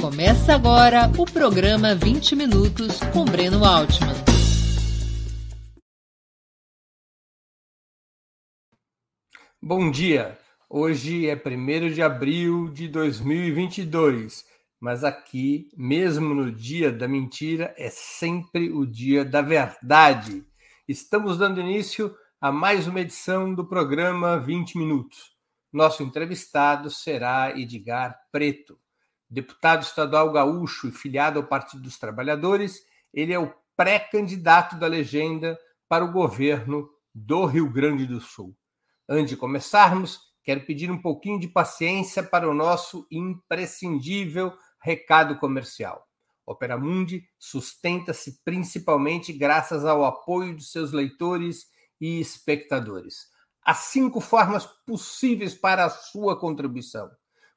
Começa agora o programa 20 Minutos com Breno Altman. Bom dia! Hoje é 1 de abril de 2022, mas aqui, mesmo no dia da mentira, é sempre o dia da verdade. Estamos dando início a mais uma edição do programa 20 Minutos. Nosso entrevistado será Edgar Preto. Deputado estadual gaúcho e filiado ao Partido dos Trabalhadores, ele é o pré-candidato da legenda para o governo do Rio Grande do Sul. Antes de começarmos, quero pedir um pouquinho de paciência para o nosso imprescindível recado comercial. Opera Mundi sustenta-se principalmente graças ao apoio de seus leitores e espectadores. Há cinco formas possíveis para a sua contribuição.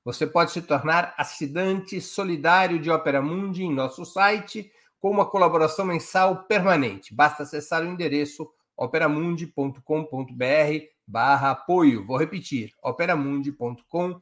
Você pode se tornar assinante solidário de Opera Mundi em nosso site com uma colaboração mensal permanente. Basta acessar o endereço operamundi.com.br barra apoio. Vou repetir, operamundi.com.br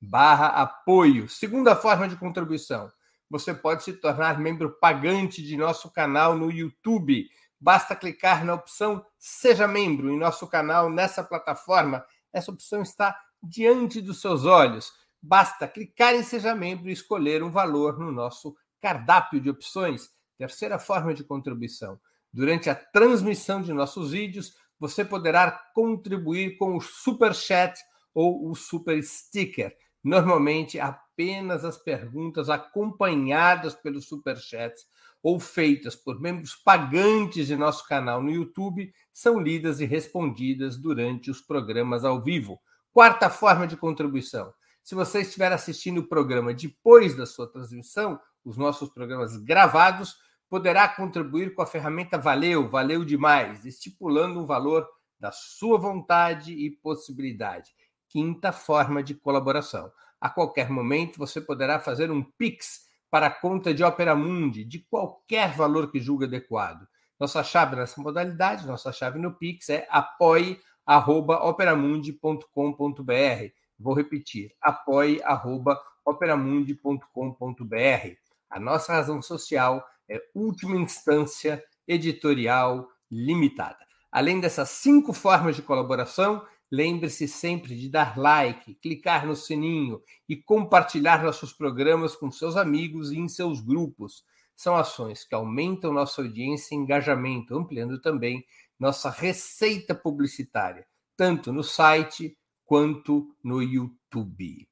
barra apoio. Segunda forma de contribuição. Você pode se tornar membro pagante de nosso canal no YouTube. Basta clicar na opção Seja Membro em nosso canal nessa plataforma. Essa opção está diante dos seus olhos. Basta clicar em Seja Membro e escolher um valor no nosso cardápio de opções. Terceira forma de contribuição. Durante a transmissão de nossos vídeos, você poderá contribuir com o Super Chat ou o Super Sticker. Normalmente, apenas as perguntas acompanhadas pelos Super Chats ou feitas por membros pagantes de nosso canal no YouTube são lidas e respondidas durante os programas ao vivo. Quarta forma de contribuição. Se você estiver assistindo o programa depois da sua transmissão, os nossos programas gravados, poderá contribuir com a ferramenta Valeu, valeu demais, estipulando um valor da sua vontade e possibilidade. Quinta forma de colaboração. A qualquer momento você poderá fazer um Pix para a conta de Opera Mundi, de qualquer valor que julgue adequado. Nossa chave nessa modalidade, nossa chave no Pix é apoie operamundi.com.br. Vou repetir, apoie.operamundi.com.br. A nossa razão social é última instância editorial limitada. Além dessas cinco formas de colaboração, lembre-se sempre de dar like, clicar no sininho e compartilhar nossos programas com seus amigos e em seus grupos. São ações que aumentam nossa audiência e engajamento, ampliando também nossa receita publicitária, tanto no site quanto no YouTube.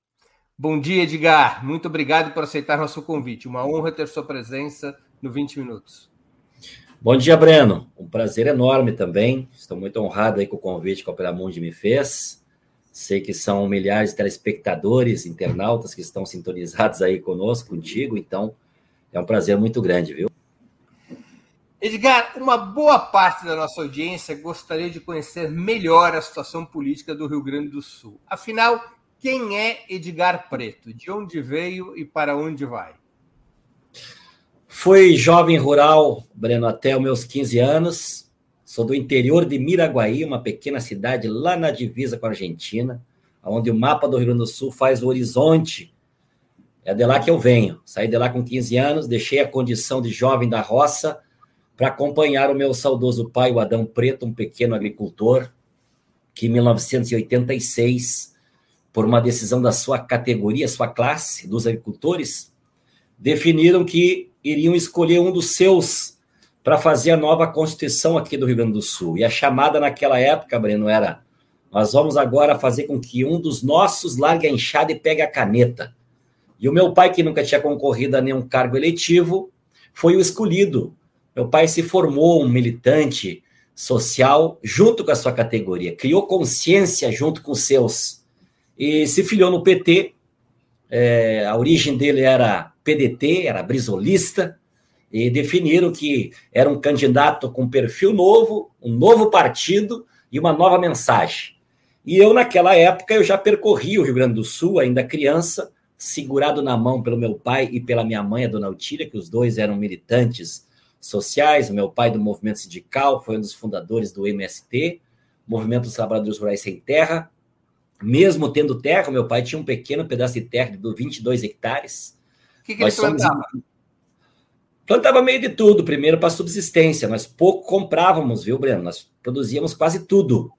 Bom dia, Edgar. Muito obrigado por aceitar nosso convite. Uma honra ter sua presença no 20 Minutos. Bom dia, Breno. Um prazer enorme também. Estou muito honrado aí com o convite que a Opera Mundi me fez. Sei que são milhares de telespectadores, internautas que estão sintonizados aí conosco, contigo, então é um prazer muito grande, viu? Edgar, uma boa parte da nossa audiência gostaria de conhecer melhor a situação política do Rio Grande do Sul. Afinal, quem é Edgar Preto? De onde veio e para onde vai? Fui jovem rural, Breno, até os meus 15 anos. Sou do interior de Miraguaí, uma pequena cidade lá na divisa com a Argentina, onde o mapa do Rio Grande do Sul faz o horizonte. É de lá que eu venho. Saí de lá com 15 anos, deixei a condição de jovem da roça para acompanhar o meu saudoso pai, o Adão Preto, um pequeno agricultor, que em 1986, por uma decisão da sua categoria, sua classe, dos agricultores, definiram que iriam escolher um dos seus para fazer a nova Constituição aqui do Rio Grande do Sul. E a chamada naquela época, Breno, era: nós vamos agora fazer com que um dos nossos largue a enxada e pegue a caneta. E o meu pai, que nunca tinha concorrido a nenhum cargo eletivo, foi o escolhido meu pai se formou um militante social junto com a sua categoria, criou consciência junto com os seus e se filiou no PT. É, a origem dele era PDT, era brisolista, e definiram que era um candidato com perfil novo, um novo partido e uma nova mensagem. E eu, naquela época, eu já percorri o Rio Grande do Sul, ainda criança, segurado na mão pelo meu pai e pela minha mãe, a dona Altília, que os dois eram militantes sociais. O meu pai do movimento sindical foi um dos fundadores do MST, Movimento dos Trabalhadores Rurais Sem Terra. mesmo tendo terra, meu pai tinha um pequeno pedaço de terra de 22 hectares. O que, que ele plantava? Plantava meio de tudo, primeiro para subsistência, mas pouco comprávamos, viu, Breno? Nós produzíamos quase tudo,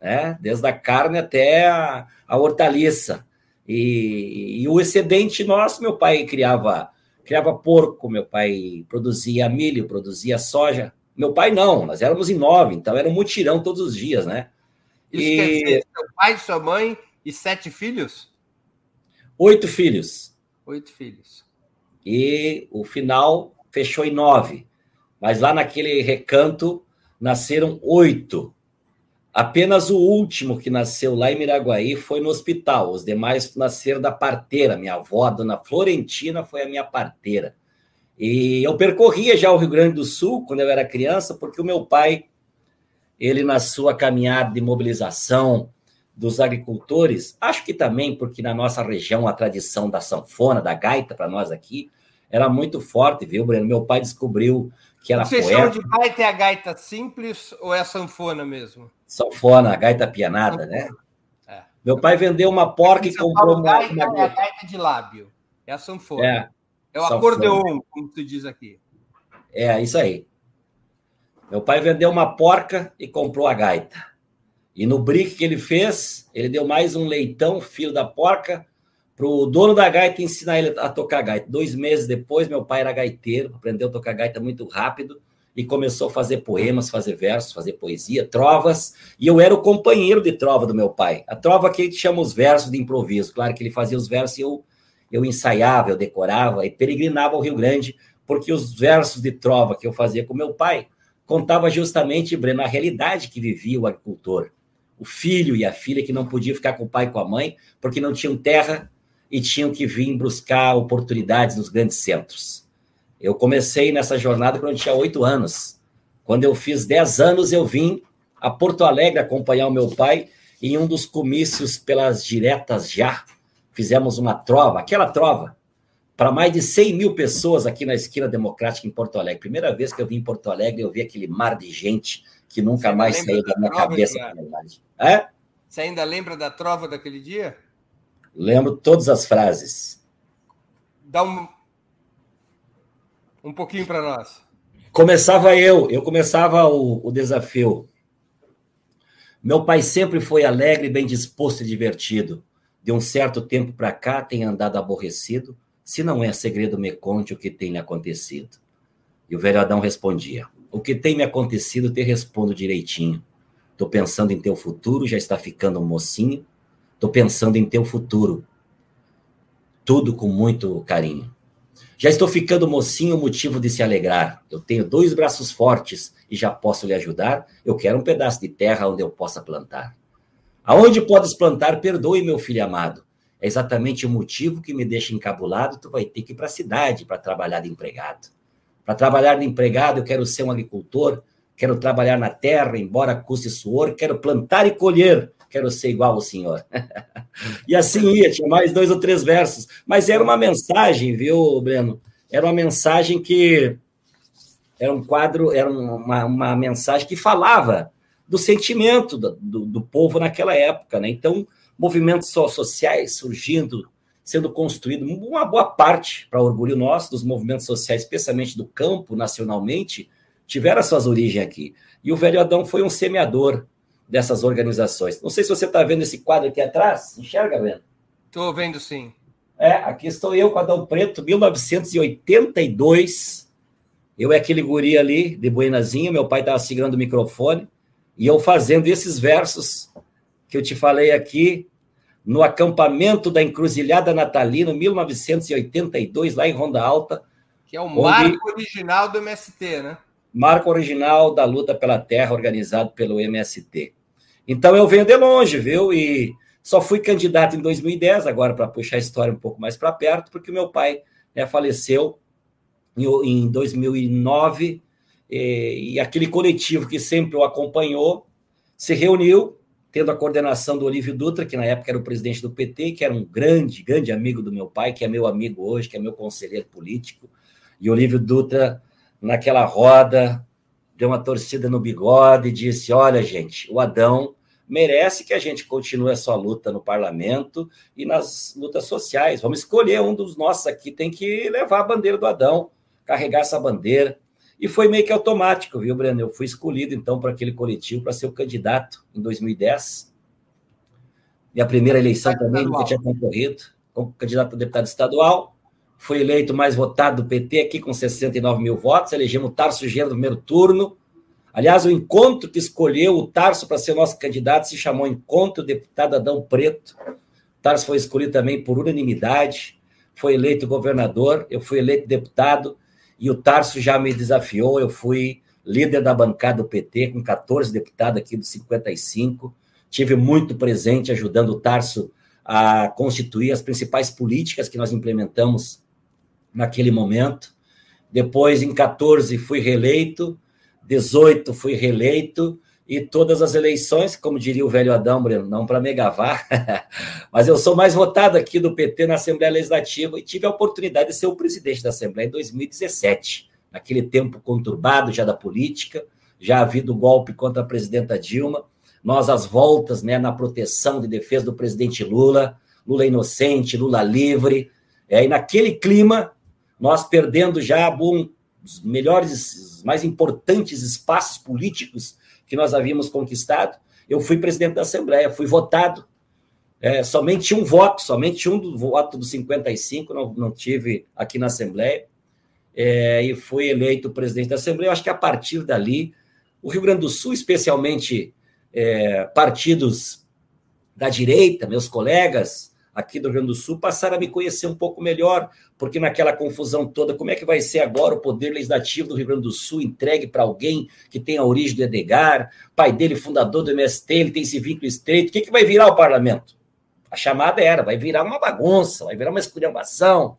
né? Desde a carne até a, a hortaliça. E, e, o excedente nosso, meu pai criava, criava porco, meu pai produzia milho, produzia soja. Meu pai não, nós éramos em nove, então era um mutirão todos os dias, né? Isso e... quer dizer seu pai, sua mãe e sete filhos? Oito filhos. Oito filhos. E o final fechou em nove. Mas lá naquele recanto nasceram oito. Apenas o último que nasceu lá em Miraguaí foi no hospital. Os demais nasceram da parteira. Minha avó, a dona Florentina, foi a minha parteira. E eu percorria já o Rio Grande do Sul quando eu era criança, porque o meu pai ele na sua caminhada de mobilização dos agricultores, acho que também porque na nossa região a tradição da sanfona, da gaita para nós aqui era muito forte, viu, Breno? Meu pai descobriu que era Vocês poeta. chamam de gaita é a gaita simples ou é a sanfona mesmo? Sanfona, a gaita pianada, né? É. Meu pai vendeu uma porca e comprou uma, gaita uma... É a gaita de lábio, é a sanfona. É, é o sanfona. acordeon, como se diz aqui. É, isso aí. Meu pai vendeu uma porca e comprou a gaita. E no brick que ele fez, ele deu mais um leitão, filho da porca, para o dono da gaita ensinar ele a tocar gaita. Dois meses depois, meu pai era gaiteiro, aprendeu a tocar gaita muito rápido e começou a fazer poemas, fazer versos, fazer poesia, trovas. E eu era o companheiro de trova do meu pai. A trova que a gente chama os versos de improviso. Claro que ele fazia os versos e eu, eu ensaiava, eu decorava e peregrinava ao Rio Grande, porque os versos de trova que eu fazia com meu pai contava justamente, Breno, a realidade que vivia o agricultor. O filho e a filha que não podiam ficar com o pai e com a mãe porque não tinham terra e tinham que vir buscar oportunidades nos grandes centros. Eu comecei nessa jornada quando eu tinha oito anos. Quando eu fiz dez anos, eu vim a Porto Alegre acompanhar o meu pai em um dos comícios pelas diretas já. Fizemos uma trova, aquela trova para mais de 100 mil pessoas aqui na esquina democrática em Porto Alegre. Primeira vez que eu vim em Porto Alegre, eu vi aquele mar de gente que nunca Você mais saiu da, da minha cabeça. É? Você ainda lembra da trova daquele dia? Lembro todas as frases. Dá um, um pouquinho para nós. Começava eu, eu começava o, o desafio. Meu pai sempre foi alegre, bem disposto e divertido. De um certo tempo para cá, tem andado aborrecido se não é segredo, me conte o que tem lhe acontecido. E o velho Adão respondia: O que tem me acontecido, te respondo direitinho. Tô pensando em teu futuro, já está ficando um mocinho. Tô pensando em teu futuro. Tudo com muito carinho. Já estou ficando mocinho, motivo de se alegrar. Eu tenho dois braços fortes e já posso lhe ajudar. Eu quero um pedaço de terra onde eu possa plantar. Aonde podes plantar, perdoe, meu filho amado. É exatamente o motivo que me deixa encabulado. Tu vai ter que ir para a cidade para trabalhar de empregado. Para trabalhar de empregado, eu quero ser um agricultor, quero trabalhar na terra, embora custe suor, quero plantar e colher, quero ser igual ao senhor. e assim ia, tinha mais dois ou três versos. Mas era uma mensagem, viu, Breno? Era uma mensagem que. Era um quadro, era uma, uma mensagem que falava do sentimento do, do, do povo naquela época, né? Então, movimentos sociais surgindo, sendo construído, uma boa parte, para orgulho nosso, dos movimentos sociais, especialmente do campo, nacionalmente, tiveram suas origens aqui. E o Velho Adão foi um semeador dessas organizações. Não sei se você está vendo esse quadro aqui atrás. Enxerga, vendo? Estou vendo, sim. É, aqui estou eu com Adão Preto, 1982. Eu é aquele guri ali, de buenazinho, meu pai estava segurando o microfone, e eu fazendo esses versos que eu te falei aqui, no acampamento da Encruzilhada Natalina, 1982, lá em Ronda Alta. Que é o marco original do MST, né? Marco original da luta pela terra, organizado pelo MST. Então eu venho de longe, viu? E só fui candidato em 2010, agora para puxar a história um pouco mais para perto, porque meu pai né, faleceu em, 2009 e, e aquele coletivo que sempre o acompanhou se reuniu tendo a coordenação do Olívio Dutra, que na época era o presidente do PT, que era um grande, grande amigo do meu pai, que é meu amigo hoje, que é meu conselheiro político. E Olívio Dutra, naquela roda, deu uma torcida no bigode e disse: Olha, gente, o Adão merece que a gente continue a sua luta no parlamento e nas lutas sociais. Vamos escolher um dos nossos aqui, tem que levar a bandeira do Adão, carregar essa bandeira. E foi meio que automático, viu, Breno? Eu fui escolhido, então, para aquele coletivo para ser o candidato em 2010. Minha primeira eleição também nunca tinha concorrido, como candidato a deputado estadual. Fui eleito mais votado do PT aqui com 69 mil votos. Elegemos o Tarso Gera no primeiro turno Aliás, o encontro que escolheu o Tarso para ser nosso candidato se chamou Encontro Deputado Adão Preto. O Tarso foi escolhido também por unanimidade, foi eleito governador, eu fui eleito deputado e o Tarso já me desafiou. Eu fui líder da bancada do PT, com 14 deputados aqui dos 55. Tive muito presente ajudando o Tarso a constituir as principais políticas que nós implementamos naquele momento. Depois, em 14, fui reeleito 18 fui reeleito e todas as eleições, como diria o velho Adão, Breno, não para me gavar, mas eu sou mais votado aqui do PT na Assembleia Legislativa e tive a oportunidade de ser o presidente da Assembleia em 2017, naquele tempo conturbado já da política, já havido golpe contra a presidenta Dilma, nós as voltas né, na proteção de defesa do presidente Lula, Lula inocente, Lula livre, é, e naquele clima, nós perdendo já bom, os melhores, mais importantes espaços políticos que nós havíamos conquistado. Eu fui presidente da Assembleia, fui votado. É, somente um voto, somente um do voto dos 55, não, não tive aqui na Assembleia. É, e fui eleito presidente da Assembleia. Eu acho que a partir dali, o Rio Grande do Sul, especialmente é, partidos da direita, meus colegas, aqui do Rio Grande do Sul passaram a me conhecer um pouco melhor, porque naquela confusão toda, como é que vai ser agora o poder legislativo do Rio Grande do Sul entregue para alguém que tem a origem do Edgar, pai dele fundador do MST, ele tem esse vínculo estreito, o que, que vai virar o parlamento? A chamada era, vai virar uma bagunça, vai virar uma esculhambação.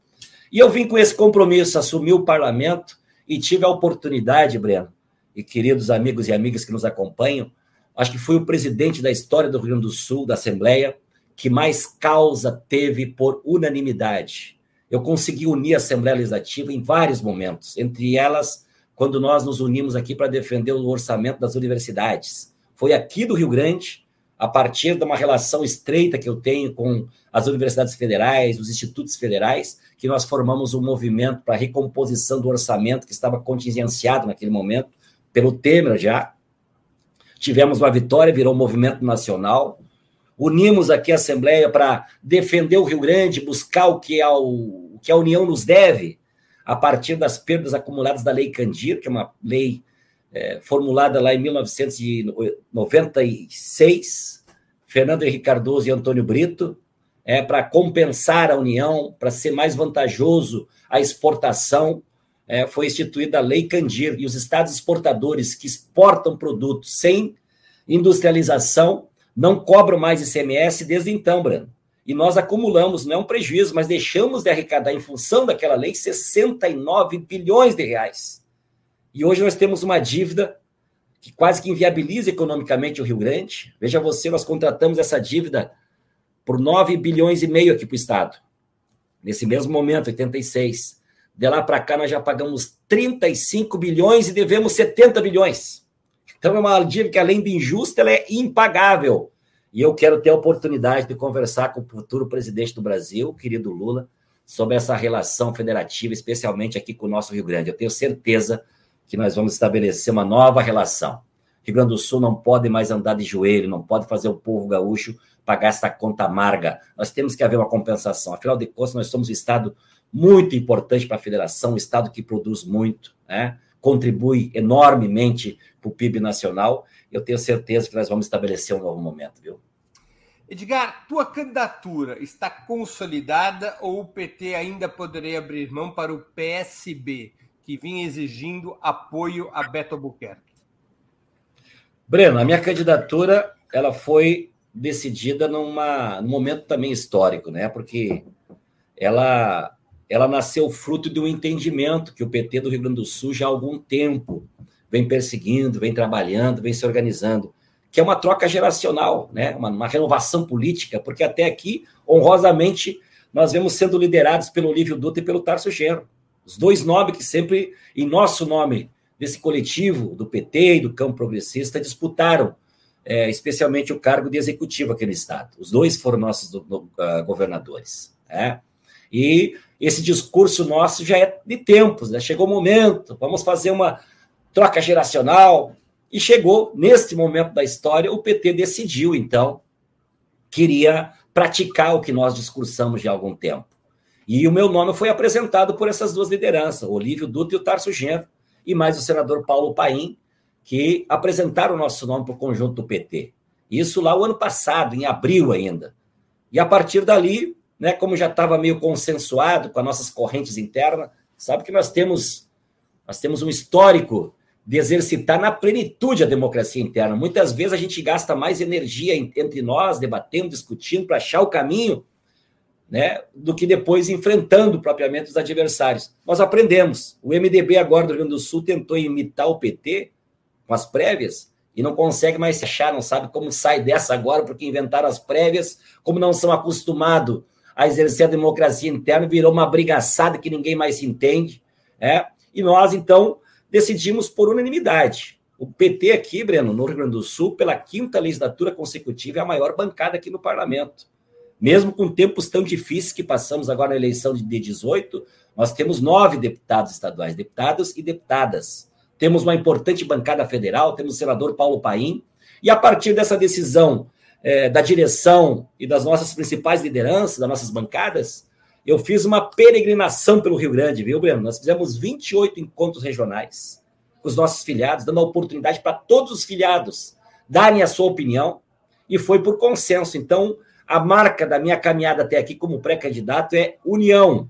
E eu vim com esse compromisso, assumi o parlamento e tive a oportunidade, Breno, e queridos amigos e amigas que nos acompanham, acho que fui o presidente da história do Rio Grande do Sul, da Assembleia, que mais causa teve por unanimidade. Eu consegui unir a Assembleia Legislativa em vários momentos, entre elas, quando nós nos unimos aqui para defender o orçamento das universidades. Foi aqui do Rio Grande, a partir de uma relação estreita que eu tenho com as universidades federais, os institutos federais, que nós formamos um movimento para a recomposição do orçamento que estava contingenciado naquele momento, pelo Temer já. Tivemos uma vitória, virou um movimento nacional unimos aqui a Assembleia para defender o Rio Grande, buscar o que, a, o que a União nos deve, a partir das perdas acumuladas da Lei Candir, que é uma lei é, formulada lá em 1996, Fernando Henrique Cardoso e Antônio Brito, é, para compensar a União, para ser mais vantajoso a exportação, é, foi instituída a Lei Candir, e os estados exportadores que exportam produtos sem industrialização não cobram mais ICMS desde então, Brano. E nós acumulamos, não é um prejuízo, mas deixamos de arrecadar em função daquela lei 69 bilhões de reais. E hoje nós temos uma dívida que quase que inviabiliza economicamente o Rio Grande. Veja você, nós contratamos essa dívida por 9 bilhões e meio aqui para o Estado. Nesse mesmo momento, 86. De lá para cá, nós já pagamos 35 bilhões e devemos 70 bilhões. Então é uma dívida que, além de injusta, ela é impagável. E eu quero ter a oportunidade de conversar com o futuro presidente do Brasil, querido Lula, sobre essa relação federativa, especialmente aqui com o nosso Rio Grande. Eu tenho certeza que nós vamos estabelecer uma nova relação. Rio Grande do Sul não pode mais andar de joelho, não pode fazer o povo gaúcho pagar essa conta amarga. Nós temos que haver uma compensação. Afinal de contas, nós somos um Estado muito importante para a federação, um Estado que produz muito, né? Contribui enormemente para o PIB nacional. Eu tenho certeza que nós vamos estabelecer um novo momento, viu? Edgar, tua candidatura está consolidada ou o PT ainda poderia abrir mão para o PSB, que vinha exigindo apoio a Beto Albuquerque? Breno, a minha candidatura ela foi decidida numa, num momento também histórico, né? Porque ela ela nasceu fruto de um entendimento que o PT do Rio Grande do Sul já há algum tempo vem perseguindo, vem trabalhando, vem se organizando, que é uma troca geracional, né? uma, uma renovação política, porque até aqui, honrosamente, nós vemos sendo liderados pelo Olívio Dutra e pelo Tarso Genro. Os dois nomes que sempre, em nosso nome, desse coletivo do PT e do campo progressista, disputaram é, especialmente o cargo de executivo aqui no Estado. Os dois foram nossos do, do, uh, governadores. Né? E esse discurso nosso já é de tempos, né? chegou o momento, vamos fazer uma troca geracional. E chegou, neste momento da história, o PT decidiu, então, queria praticar o que nós discursamos de algum tempo. E o meu nome foi apresentado por essas duas lideranças, o Olívio Dutra e o Tarso Genro, e mais o senador Paulo Paim, que apresentaram o nosso nome para o conjunto do PT. Isso lá o ano passado, em abril ainda. E a partir dali, né, como já estava meio consensuado com as nossas correntes internas, sabe que nós temos nós temos um histórico de exercitar na plenitude a democracia interna. Muitas vezes a gente gasta mais energia entre nós, debatendo, discutindo, para achar o caminho, né, do que depois enfrentando propriamente os adversários. Nós aprendemos. O MDB agora do Rio Grande do Sul tentou imitar o PT com as prévias e não consegue mais se achar, não sabe como sai dessa agora, porque inventaram as prévias, como não são acostumados a exercer a democracia interna, virou uma brigaçada que ninguém mais se entende. É? E nós, então, decidimos por unanimidade. O PT aqui, Breno, no Rio Grande do Sul, pela quinta legislatura consecutiva, é a maior bancada aqui no parlamento. Mesmo com tempos tão difíceis que passamos agora na eleição de 18, nós temos nove deputados estaduais, deputados e deputadas. Temos uma importante bancada federal, temos o senador Paulo Paim, e a partir dessa decisão é, da direção e das nossas principais lideranças, das nossas bancadas, eu fiz uma peregrinação pelo Rio Grande, viu, Breno? Nós fizemos 28 encontros regionais com os nossos filiados, dando a oportunidade para todos os filiados darem a sua opinião, e foi por consenso. Então, a marca da minha caminhada até aqui como pré-candidato é união.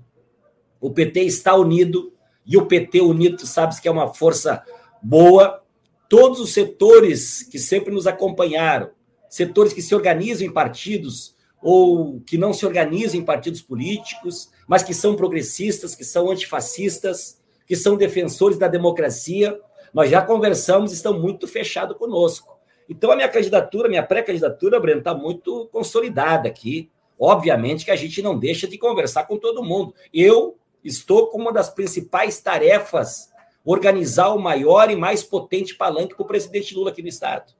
O PT está unido, e o PT unido, sabes que é uma força boa. Todos os setores que sempre nos acompanharam, setores que se organizam em partidos ou que não se organizam em partidos políticos, mas que são progressistas, que são antifascistas, que são defensores da democracia, nós já conversamos, estão muito fechados conosco. Então, a minha candidatura, minha pré-candidatura, Breno, está muito consolidada aqui. Obviamente que a gente não deixa de conversar com todo mundo. Eu estou com uma das principais tarefas organizar o maior e mais potente palanque para o presidente Lula aqui no Estado.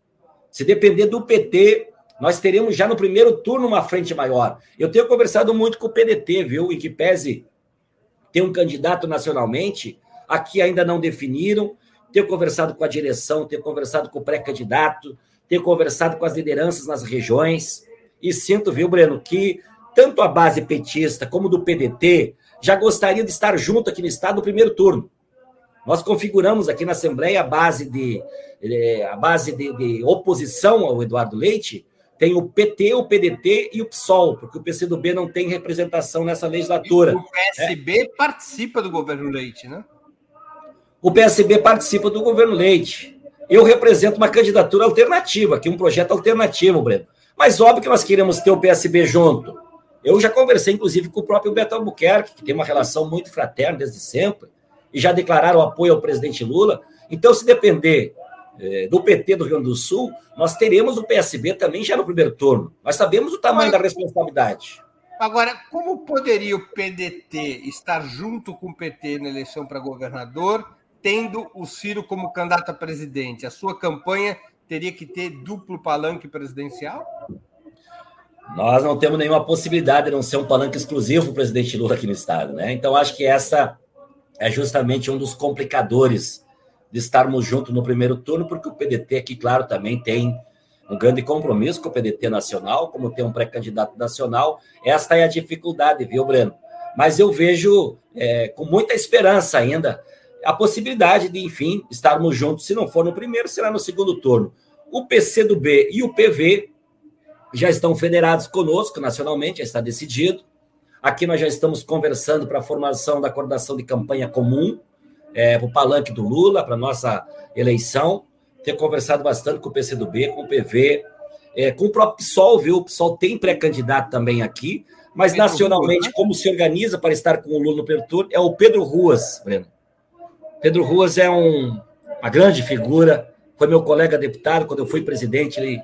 Se depender do PT, nós teremos já no primeiro turno uma frente maior. Eu tenho conversado muito com o PDT, viu? Em que pese ter um candidato nacionalmente, aqui ainda não definiram. Tenho conversado com a direção, tenho conversado com o pré-candidato, tenho conversado com as lideranças nas regiões. E sinto, viu, Breno, que tanto a base petista como do PDT já gostaria de estar junto aqui no Estado no primeiro turno. Nós configuramos aqui na Assembleia a base de, eh, a base de, de oposição ao Eduardo Leite, tem o PT, o PDT e o PSOL, porque o PCdoB não tem representação nessa legislatura. E o PSB é. participa do governo Leite, né? O PSB participa do governo Leite. Eu represento uma candidatura alternativa, aqui um projeto alternativo, Breno. Mas óbvio que nós queremos ter o PSB junto. Eu já conversei, inclusive, com o próprio Beto Albuquerque, que tem uma relação muito fraterna desde sempre e já declararam apoio ao presidente Lula. Então, se depender é, do PT do Rio Grande do Sul, nós teremos o PSB também já no primeiro turno. Nós sabemos o tamanho da responsabilidade. Agora, como poderia o PDT estar junto com o PT na eleição para governador, tendo o Ciro como candidato a presidente? A sua campanha teria que ter duplo palanque presidencial? Nós não temos nenhuma possibilidade de não ser um palanque exclusivo para o presidente Lula aqui no Estado. Né? Então, acho que essa é justamente um dos complicadores de estarmos juntos no primeiro turno, porque o PDT aqui, claro, também tem um grande compromisso com o PDT nacional, como tem um pré-candidato nacional. Esta é a dificuldade, viu, Breno? Mas eu vejo é, com muita esperança ainda a possibilidade de, enfim, estarmos juntos. Se não for no primeiro, será no segundo turno. O PCdoB e o PV já estão federados conosco nacionalmente, já está decidido. Aqui nós já estamos conversando para a formação da coordenação de campanha comum, é, para o palanque do Lula, para a nossa eleição. Tenho conversado bastante com o PCdoB, com o PV, é, com o próprio PSOL, viu? O PSOL tem pré-candidato também aqui, mas Pedro nacionalmente, Ruas, né? como se organiza para estar com o Lula no primeiro é o Pedro Ruas, Breno. Pedro Ruas é um, uma grande figura, foi meu colega deputado quando eu fui presidente, ele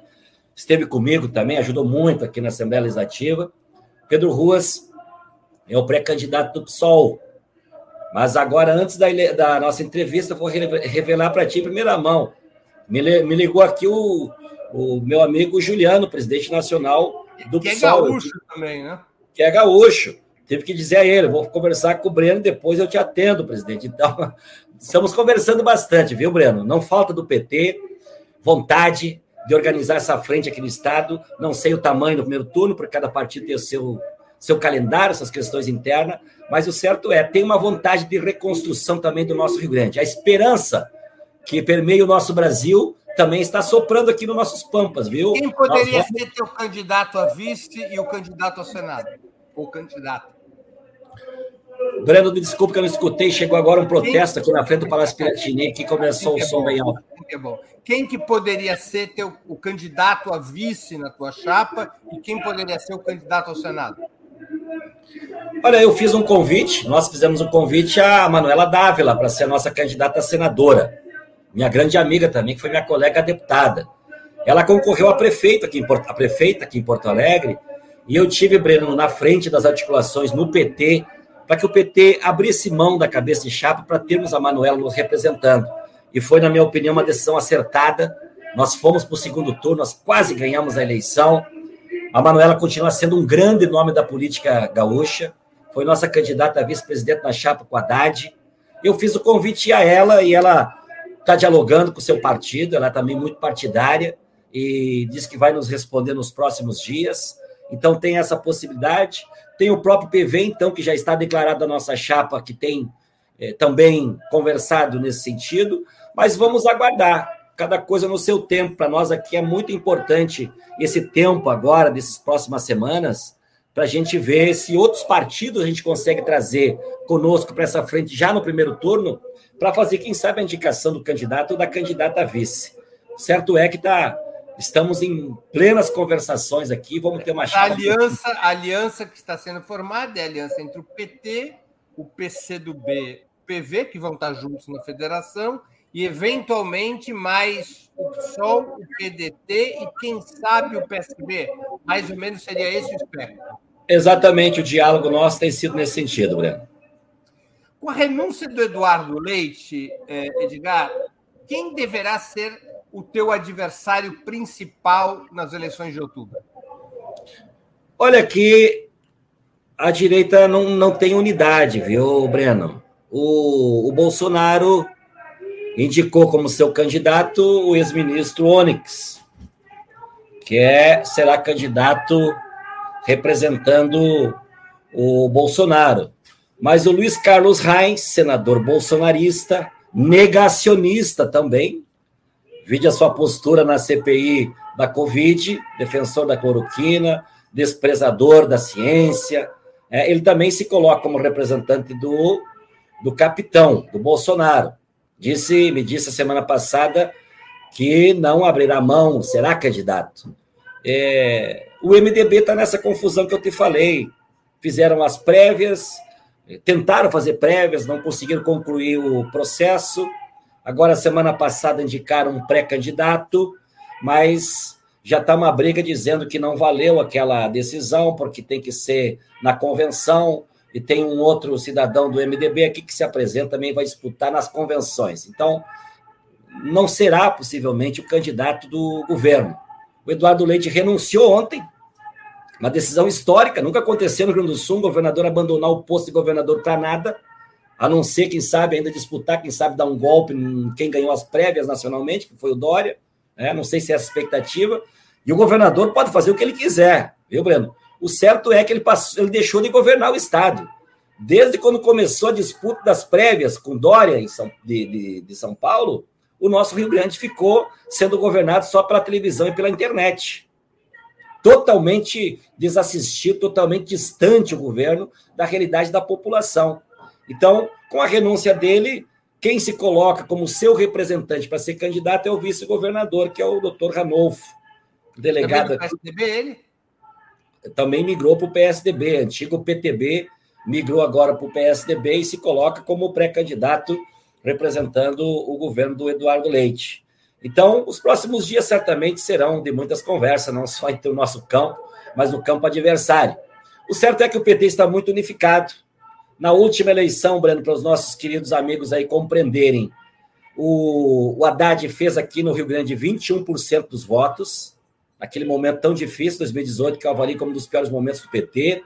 esteve comigo também, ajudou muito aqui na Assembleia Legislativa. Pedro Ruas é o pré-candidato do PSOL. Mas agora, antes da, da nossa entrevista, vou revelar para ti em primeira mão. Me, me ligou aqui o, o meu amigo Juliano, presidente nacional do que PSOL. Que é gaúcho também, né? Que é gaúcho. Teve que dizer a ele, vou conversar com o Breno, depois eu te atendo, presidente. Então, estamos conversando bastante, viu, Breno? Não falta do PT, vontade de organizar essa frente aqui no Estado. Não sei o tamanho do primeiro turno, porque cada partido tem o seu, seu calendário, essas questões internas, mas o certo é, tem uma vontade de reconstrução também do nosso Rio Grande. A esperança que permeia o nosso Brasil também está soprando aqui nos nossos pampas, viu? Quem poderia Nós... ser teu candidato a vice e o candidato ao Senado? O candidato. Breno, me desculpe que eu não escutei. Chegou agora um protesto aqui na frente do Palácio Piratini que começou o som bem alto. É bom. Quem que poderia ser teu, o candidato a vice na tua chapa e quem poderia ser o candidato ao Senado? Olha, eu fiz um convite, nós fizemos um convite à Manuela Dávila para ser a nossa candidata a senadora. Minha grande amiga também, que foi minha colega deputada. Ela concorreu a prefeita aqui em Porto, a prefeita aqui em Porto Alegre, e eu tive, Breno, na frente das articulações no PT, para que o PT abrisse mão da cabeça de chapa para termos a Manuela nos representando. E foi, na minha opinião, uma decisão acertada. Nós fomos para o segundo turno, nós quase ganhamos a eleição. A Manuela continua sendo um grande nome da política gaúcha. Foi nossa candidata a vice-presidente na chapa com a Haddad. Eu fiz o convite a ela e ela está dialogando com o seu partido, ela é também muito partidária e diz que vai nos responder nos próximos dias. Então tem essa possibilidade. Tem o próprio PV, então, que já está declarado a nossa chapa, que tem é, também conversado nesse sentido, mas vamos aguardar. Cada coisa no seu tempo. Para nós aqui é muito importante esse tempo agora, dessas próximas semanas, para a gente ver se outros partidos a gente consegue trazer conosco para essa frente já no primeiro turno, para fazer, quem sabe, a indicação do candidato ou da candidata a vice. Certo é que tá, estamos em plenas conversações aqui, vamos ter uma chave. A aliança, a aliança que está sendo formada é a aliança entre o PT, o PCdoB, o PV, que vão estar juntos na federação, e eventualmente mais o PSOL, o PDT e quem sabe o PSB. Mais ou menos seria esse o espectro. Exatamente, o diálogo nosso tem sido nesse sentido, Breno. Com a renúncia do Eduardo Leite, eh, Edgar, quem deverá ser o teu adversário principal nas eleições de outubro? Olha aqui, a direita não, não tem unidade, viu, Breno? O, o Bolsonaro indicou como seu candidato o ex-ministro Onyx, que é, será candidato representando o Bolsonaro. Mas o Luiz Carlos Reis, senador bolsonarista, negacionista também, vide a sua postura na CPI da Covid, defensor da cloroquina, desprezador da ciência, é, ele também se coloca como representante do, do capitão, do Bolsonaro. Disse, me disse a semana passada que não abrirá mão, será candidato. É, o MDB está nessa confusão que eu te falei. Fizeram as prévias, tentaram fazer prévias, não conseguiram concluir o processo. Agora, semana passada, indicaram um pré-candidato, mas já está uma briga dizendo que não valeu aquela decisão, porque tem que ser na convenção, e tem um outro cidadão do MDB aqui que se apresenta também vai disputar nas convenções. Então, não será possivelmente o candidato do governo. O Eduardo Leite renunciou ontem, uma decisão histórica, nunca aconteceu no Rio Grande do Sul, um governador abandonar o posto de governador para nada, a não ser, quem sabe, ainda disputar, quem sabe dar um golpe em quem ganhou as prévias nacionalmente, que foi o Dória, né? não sei se é essa expectativa, e o governador pode fazer o que ele quiser, viu, Breno? O certo é que ele, passou, ele deixou de governar o Estado. Desde quando começou a disputa das prévias com Dória em São, de, de, de São Paulo, o nosso Rio Grande ficou sendo governado só pela televisão e pela internet. Totalmente desassistido, totalmente distante o governo da realidade da população. Então, com a renúncia dele, quem se coloca como seu representante para ser candidato é o vice-governador, que é o doutor Ranolfo, delegado. Também do PSDB, ele? Também migrou para o PSDB, antigo PTB, migrou agora para o PSDB e se coloca como pré-candidato representando o governo do Eduardo Leite. Então, os próximos dias certamente serão de muitas conversas, não só entre o nosso campo, mas no campo adversário. O certo é que o PT está muito unificado. Na última eleição, Breno, para os nossos queridos amigos aí compreenderem, O, o Haddad fez aqui no Rio Grande 21% dos votos, naquele momento tão difícil, 2018, que eu avalio como um dos piores momentos do PT.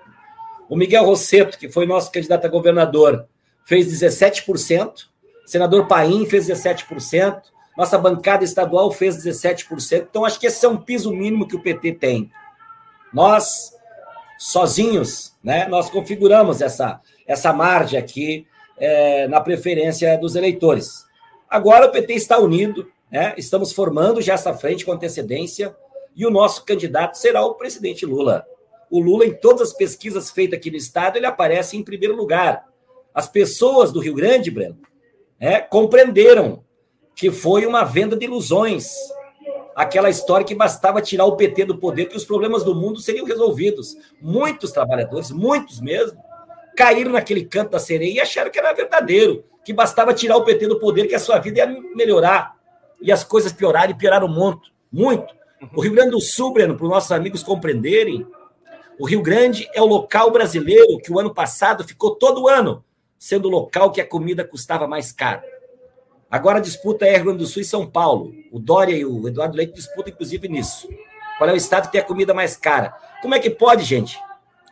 O Miguel Rosseto, que foi nosso candidato a governador, fez 17%. Senador Paim fez 17%. Nossa bancada estadual fez 17%. Então, acho que esse é um piso mínimo que o PT tem. Nós, sozinhos, né, nós configuramos essa, essa margem aqui é, na preferência dos eleitores. Agora o PT está unido, né, estamos formando já essa frente com antecedência e o nosso candidato será o presidente Lula. O Lula, em todas as pesquisas feitas aqui no Estado, ele aparece em primeiro lugar. As pessoas do Rio Grande, Breno, é, compreenderam que foi uma venda de ilusões. Aquela história que bastava tirar o PT do poder, que os problemas do mundo seriam resolvidos. Muitos trabalhadores, muitos mesmo, caíram naquele canto da sereia e acharam que era verdadeiro, que bastava tirar o PT do poder, que a sua vida ia melhorar. E as coisas pioraram e pioraram muito, muito. O Rio Grande do Sul, Breno, para os nossos amigos compreenderem, o Rio Grande é o local brasileiro que o ano passado ficou todo ano sendo o local que a comida custava mais caro. Agora a disputa é Rio Grande do Sul e São Paulo. O Dória e o Eduardo Leite disputam, inclusive, nisso. Qual é o estado que tem a comida mais cara? Como é que pode, gente?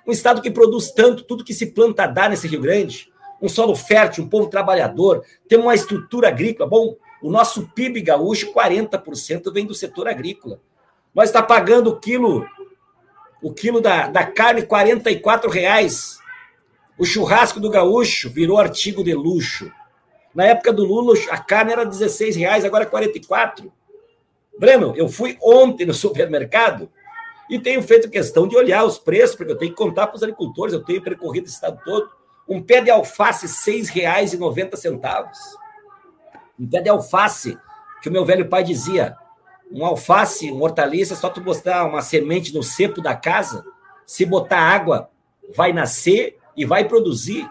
Um estado que produz tanto, tudo que se planta dá nesse Rio Grande, um solo fértil, um povo trabalhador, tem uma estrutura agrícola. Bom, o nosso PIB gaúcho, 40% vem do setor agrícola. Nós está pagando o quilo, o quilo da, da carne, R$ reais. O churrasco do gaúcho virou artigo de luxo. Na época do Lula, a carne era 16 reais, agora é 44. Breno, eu fui ontem no supermercado e tenho feito questão de olhar os preços, porque eu tenho que contar para os agricultores, eu tenho percorrido o estado todo. Um pé de alface, R$ 6,90. Um pé de alface, que o meu velho pai dizia, um alface, um hortaliça, só tu botar uma semente no cepo da casa, se botar água, vai nascer e vai produzir.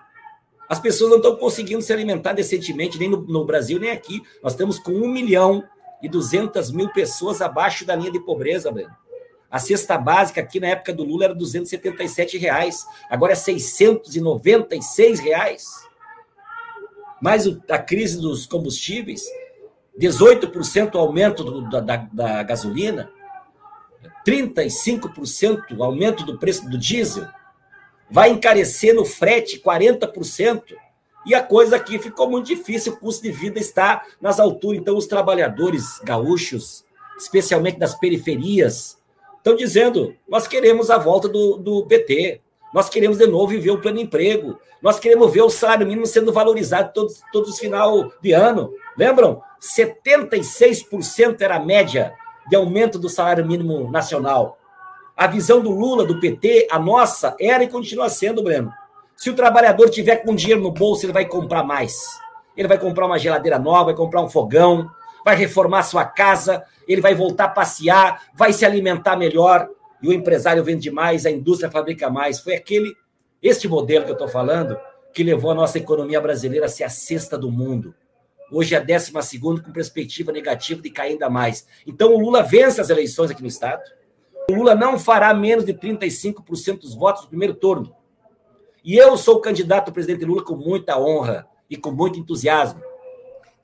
As pessoas não estão conseguindo se alimentar decentemente, nem no, no, Brasil, nem aqui. Nós estamos com 1 milhão e 200 mil pessoas abaixo da linha de pobreza, Breno. A cesta básica aqui na época do Lula era 277 reais, agora é 696 reais. Mais a crise dos combustíveis, 18% aumento do, da, da, da gasolina, 35% aumento do preço do diesel vai encarecer no frete 40%. E a coisa aqui ficou muito difícil, o custo de vida está nas alturas. Então, os trabalhadores gaúchos, especialmente das periferias, estão dizendo: nós queremos a volta do, do PT, nós queremos de novo viver o plano emprego, nós queremos ver o salário mínimo sendo valorizado todos, todos os final de ano. Lembram? 76% era a média de aumento do salário mínimo nacional. A visão do Lula, do PT, a nossa, era e continua sendo, Breno. Se o trabalhador tiver com dinheiro no bolso, ele vai comprar mais. Ele vai comprar uma geladeira nova, vai comprar um fogão, vai reformar sua casa, ele vai voltar a passear, vai se alimentar melhor. E o empresário vende mais, a indústria fabrica mais. Foi aquele, este modelo que eu estou falando, que levou a nossa economia brasileira a ser a sexta do mundo. Hoje é a décima segunda, com perspectiva negativa de cair ainda mais. Então o Lula vence as eleições aqui no Estado o Lula não fará menos de 35% dos votos no primeiro turno. E eu sou o candidato ao presidente Lula com muita honra e com muito entusiasmo.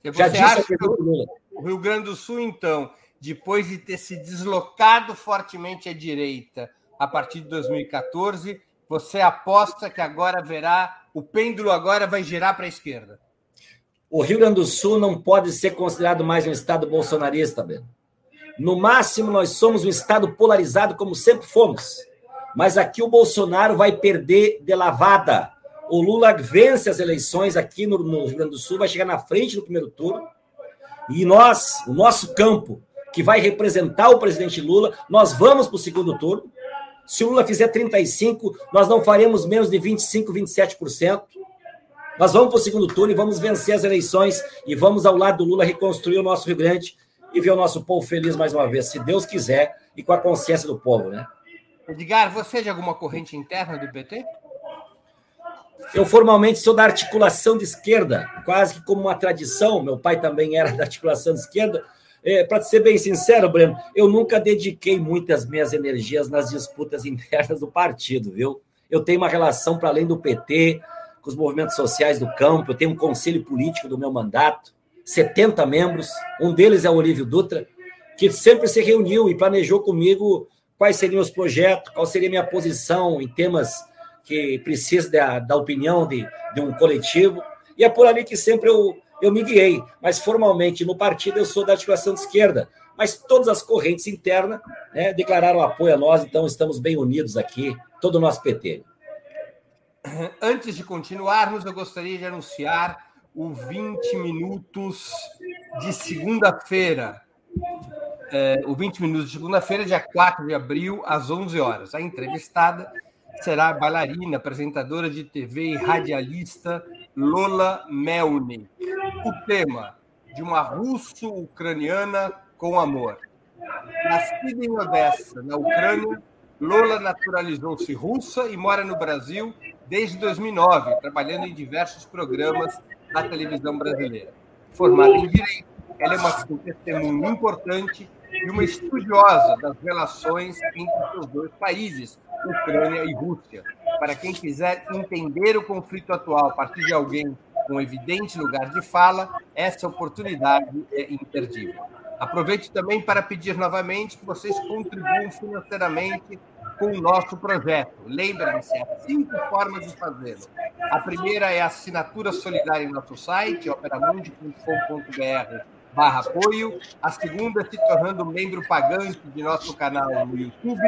Já disse acha que Lula. o Rio Grande do Sul, então, depois de ter se deslocado fortemente à direita a partir de 2014, você aposta que agora verá, o pêndulo agora vai girar para a esquerda? O Rio Grande do Sul não pode ser considerado mais um estado bolsonarista, Bento. No máximo, nós somos um Estado polarizado, como sempre fomos. Mas aqui o Bolsonaro vai perder de lavada. O Lula vence as eleições aqui no, no Rio Grande do Sul, vai chegar na frente no primeiro turno. E nós, o nosso campo, que vai representar o presidente Lula, nós vamos para o segundo turno. Se o Lula fizer 35, nós não faremos menos de 25, 27%. Nós vamos para o segundo turno e vamos vencer as eleições e vamos ao lado do Lula reconstruir o nosso Rio Grande e ver o nosso povo feliz mais uma vez, se Deus quiser, e com a consciência do povo, né? Edgar, você é de alguma corrente interna do PT? Eu formalmente sou da articulação de esquerda, quase que como uma tradição. Meu pai também era da articulação de esquerda. É, Para ser bem sincero, Breno, eu nunca dediquei muitas minhas energias nas disputas internas do partido, viu? Eu tenho uma relação para além do PT, com os movimentos sociais do campo, eu tenho um conselho político do meu mandato. 70 membros, um deles é o Olívio Dutra, que sempre se reuniu e planejou comigo quais seriam os projetos, qual seria a minha posição em temas que precisam da, da opinião de, de um coletivo. E é por ali que sempre eu, eu me guiei. Mas formalmente no partido eu sou da articulação de esquerda. Mas todas as correntes internas né, declararam apoio a nós, então estamos bem unidos aqui, todo o nosso PT. Antes de continuarmos, eu gostaria de anunciar o 20 minutos de segunda-feira. É, o 20 minutos de segunda-feira, dia 4 de abril, às 11 horas. A entrevistada será bailarina, apresentadora de TV e radialista Lola Melnik. O tema de uma russo-ucraniana com amor. Nascida em Odessa, na Ucrânia, Lola naturalizou-se russa e mora no Brasil desde 2009, trabalhando em diversos programas da televisão brasileira. Formada em Direito, ela é uma testemunha importante e uma estudiosa das relações entre os dois países, Ucrânia e Rússia. Para quem quiser entender o conflito atual a partir de alguém com evidente lugar de fala, essa oportunidade é imperdível. Aproveite também para pedir novamente que vocês contribuam financeiramente com o nosso projeto. Lembrem-se, há cinco formas de fazê-lo. A primeira é a assinatura solidária em nosso site, operamundi.com.br barra apoio. A segunda é se tornando membro pagante de nosso canal no YouTube.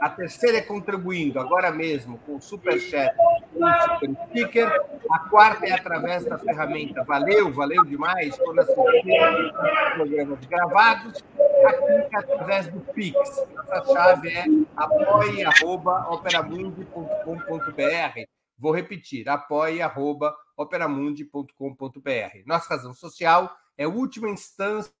A terceira é contribuindo agora mesmo com o Superchat ou Super Sticker. A quarta é através da ferramenta Valeu, valeu demais por assistir programas gravados. A quinta é através do Pix. Nossa chave é apoie.operamundi.com.br. Vou repetir, apoie.operamundi.com.br. Nossa razão social é última instância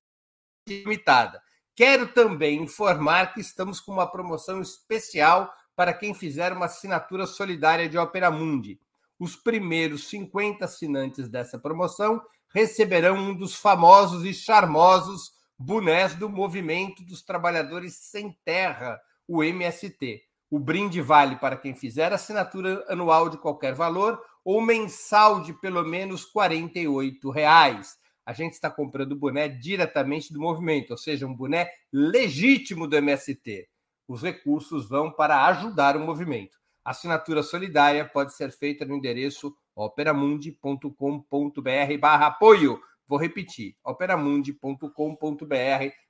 limitada. Quero também informar que estamos com uma promoção especial para quem fizer uma assinatura solidária de Opera Mundi. Os primeiros 50 assinantes dessa promoção receberão um dos famosos e charmosos bonés do Movimento dos Trabalhadores Sem Terra, o MST. O brinde vale para quem fizer assinatura anual de qualquer valor ou mensal de pelo menos 48 reais a gente está comprando o boné diretamente do movimento, ou seja, um boné legítimo do MST. Os recursos vão para ajudar o movimento. A assinatura solidária pode ser feita no endereço operamundi.com.br barra apoio. Vou repetir, operamundi.com.br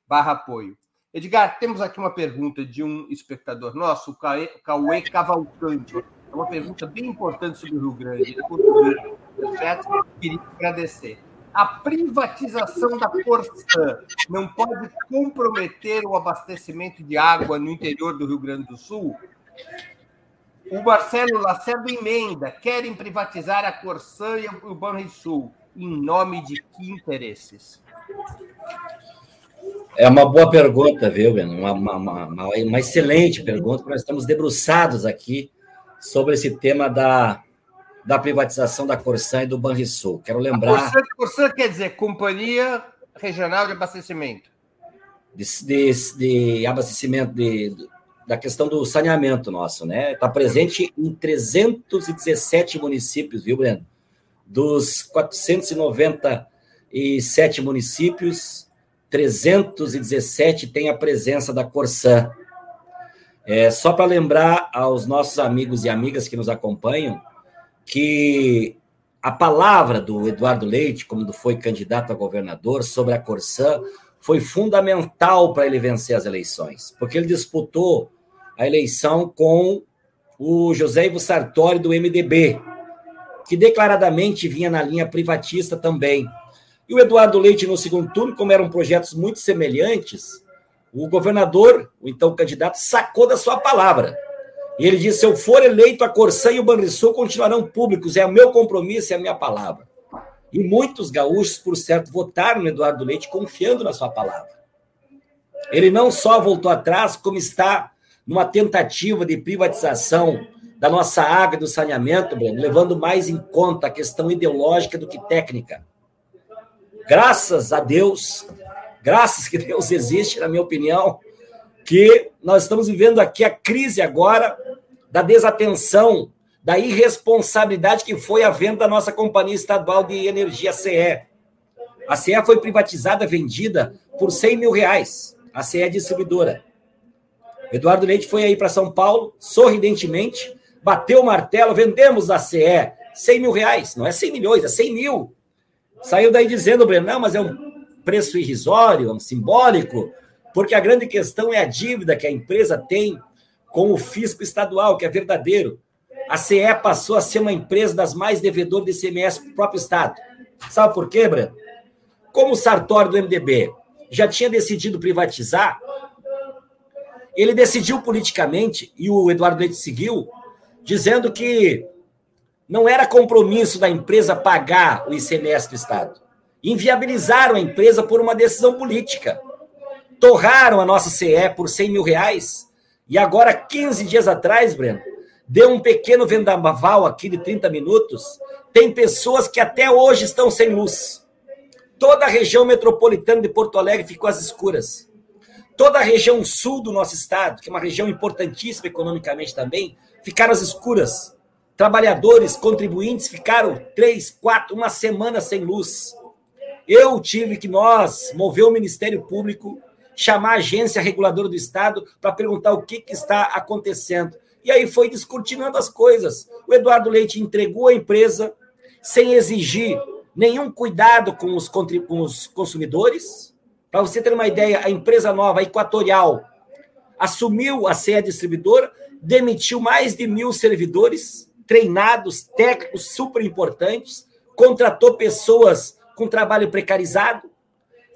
barra apoio. Edgar, temos aqui uma pergunta de um espectador nosso, o Cauê Cavalcante. É uma pergunta bem importante sobre o Rio Grande. Chat, queria agradecer a privatização da Corsã não pode comprometer o abastecimento de água no interior do Rio Grande do Sul? O Marcelo Lacerda emenda, querem privatizar a Corsã e o Banrisul. Em nome de que interesses? É uma boa pergunta, viu, Beno? Uma, uma, uma, uma excelente pergunta. Nós estamos debruçados aqui sobre esse tema da da privatização da Corsã e do Banrisul. Quero lembrar. A Corsã, quer dizer Companhia Regional de Abastecimento. De, de, de abastecimento de, da questão do saneamento nosso, né? Está presente em 317 municípios, viu, Breno? Dos 497 municípios, 317 tem a presença da Corsã. É, só para lembrar aos nossos amigos e amigas que nos acompanham, que a palavra do Eduardo Leite, quando foi candidato a governador, sobre a Corsã, foi fundamental para ele vencer as eleições, porque ele disputou a eleição com o José Ivo Sartori, do MDB, que declaradamente vinha na linha privatista também. E o Eduardo Leite, no segundo turno, como eram projetos muito semelhantes, o governador, o então candidato, sacou da sua palavra. E ele disse: se eu for eleito, a Corsã e o Banrisul continuarão públicos, é o meu compromisso, é a minha palavra. E muitos gaúchos, por certo, votaram no Eduardo Leite confiando na sua palavra. Ele não só voltou atrás, como está numa tentativa de privatização da nossa água e do saneamento, Breno, levando mais em conta a questão ideológica do que técnica. Graças a Deus, graças que Deus existe, na minha opinião, que nós estamos vivendo aqui a crise agora da desatenção, da irresponsabilidade que foi a venda da nossa companhia estadual de energia CE. A CE foi privatizada, vendida por 100 mil reais. A CE é distribuidora. Eduardo Leite foi aí para São Paulo, sorridentemente, bateu o martelo, vendemos a CE 100 mil reais. Não é 100 milhões, é 100 mil. Saiu daí dizendo, Breno, não, mas é um preço irrisório, um simbólico, porque a grande questão é a dívida que a empresa tem com o fisco estadual, que é verdadeiro. A CE passou a ser uma empresa das mais devedoras de ICMS para o próprio Estado. Sabe por quê, Breno? Como o Sartori do MDB já tinha decidido privatizar, ele decidiu politicamente, e o Eduardo Leite seguiu, dizendo que não era compromisso da empresa pagar o ICMS do Estado. Inviabilizaram a empresa por uma decisão política. Torraram a nossa CE por 100 mil reais. E agora, 15 dias atrás, Breno, deu um pequeno vendaval aqui de 30 minutos. Tem pessoas que até hoje estão sem luz. Toda a região metropolitana de Porto Alegre ficou às escuras. Toda a região sul do nosso estado, que é uma região importantíssima economicamente também, ficaram às escuras. Trabalhadores, contribuintes ficaram três, quatro, uma semana sem luz. Eu tive que nós mover o Ministério Público, chamar a agência reguladora do Estado para perguntar o que, que está acontecendo. E aí foi descortinando as coisas. O Eduardo Leite entregou a empresa sem exigir nenhum cuidado com os, com os consumidores. Para você ter uma ideia, a empresa nova, a Equatorial, assumiu a CE distribuidora, demitiu mais de mil servidores, treinados, técnicos super importantes, contratou pessoas com trabalho precarizado,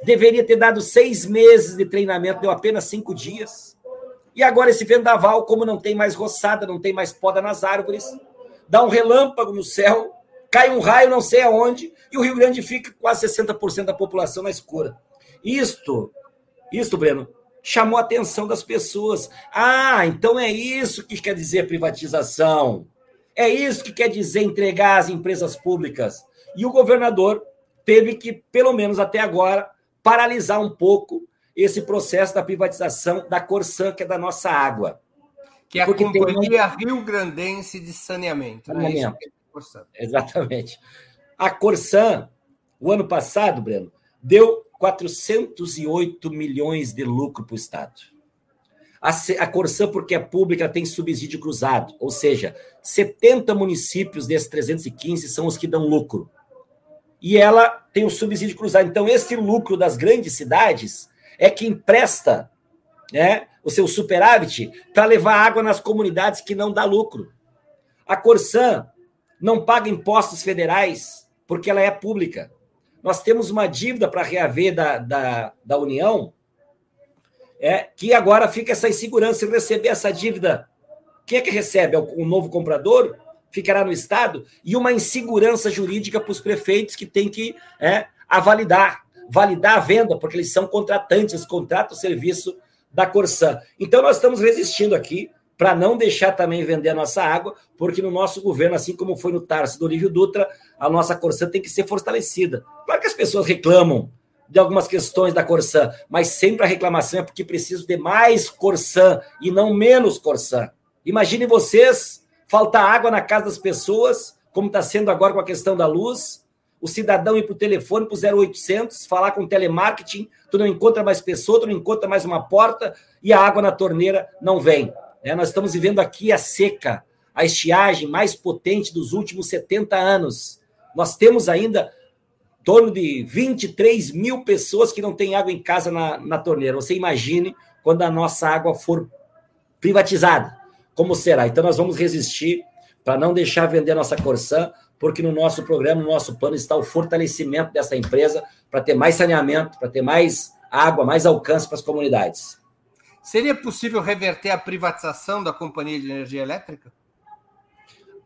deveria ter dado seis meses de treinamento, deu apenas cinco dias. E agora esse vendaval, como não tem mais roçada, não tem mais poda nas árvores, dá um relâmpago no céu, cai um raio não sei aonde, e o Rio Grande fica quase 60% da população na escura. Isto, isto, Breno, chamou a atenção das pessoas. Ah, então é isso que quer dizer privatização. É isso que quer dizer entregar as empresas públicas. E o governador teve que, pelo menos até agora, paralisar um pouco esse processo da privatização da Corsan, que é da nossa água. Que é a Porque Companhia tem... Rio Grandense de Saneamento. Né? Saneamento. É Exatamente. A Corsan, o ano passado, Breno, deu 408 milhões de lucro para o Estado. A, a Corsã, porque é pública, tem subsídio cruzado, ou seja, 70 municípios desses 315 são os que dão lucro. E ela tem o subsídio cruzado. Então, esse lucro das grandes cidades é que empresta né, o seu superávit para levar água nas comunidades que não dá lucro. A Corsã não paga impostos federais porque ela é pública nós temos uma dívida para reaver da, da, da União, é, que agora fica essa insegurança em receber essa dívida. Quem é que recebe? É o, o novo comprador? Ficará no Estado? E uma insegurança jurídica para os prefeitos que têm que é, avalidar, validar a venda, porque eles são contratantes, contratam o serviço da Corsã. Então, nós estamos resistindo aqui para não deixar também vender a nossa água, porque no nosso governo, assim como foi no Tarso do Olívio Dutra, a nossa Corsã tem que ser fortalecida. Claro que as pessoas reclamam de algumas questões da Corsã, mas sempre a reclamação é porque preciso de mais Corsã e não menos Corsã. Imagine vocês faltar água na casa das pessoas, como está sendo agora com a questão da luz, o cidadão ir para o telefone, para o 0800, falar com telemarketing, tu não encontra mais pessoa, tu não encontra mais uma porta e a água na torneira não vem. Né? Nós estamos vivendo aqui a seca, a estiagem mais potente dos últimos 70 anos. Nós temos ainda em torno de 23 mil pessoas que não têm água em casa na, na torneira. Você imagine quando a nossa água for privatizada, como será? Então, nós vamos resistir para não deixar vender a nossa Corsã, porque no nosso programa, no nosso plano, está o fortalecimento dessa empresa para ter mais saneamento, para ter mais água, mais alcance para as comunidades. Seria possível reverter a privatização da Companhia de Energia Elétrica?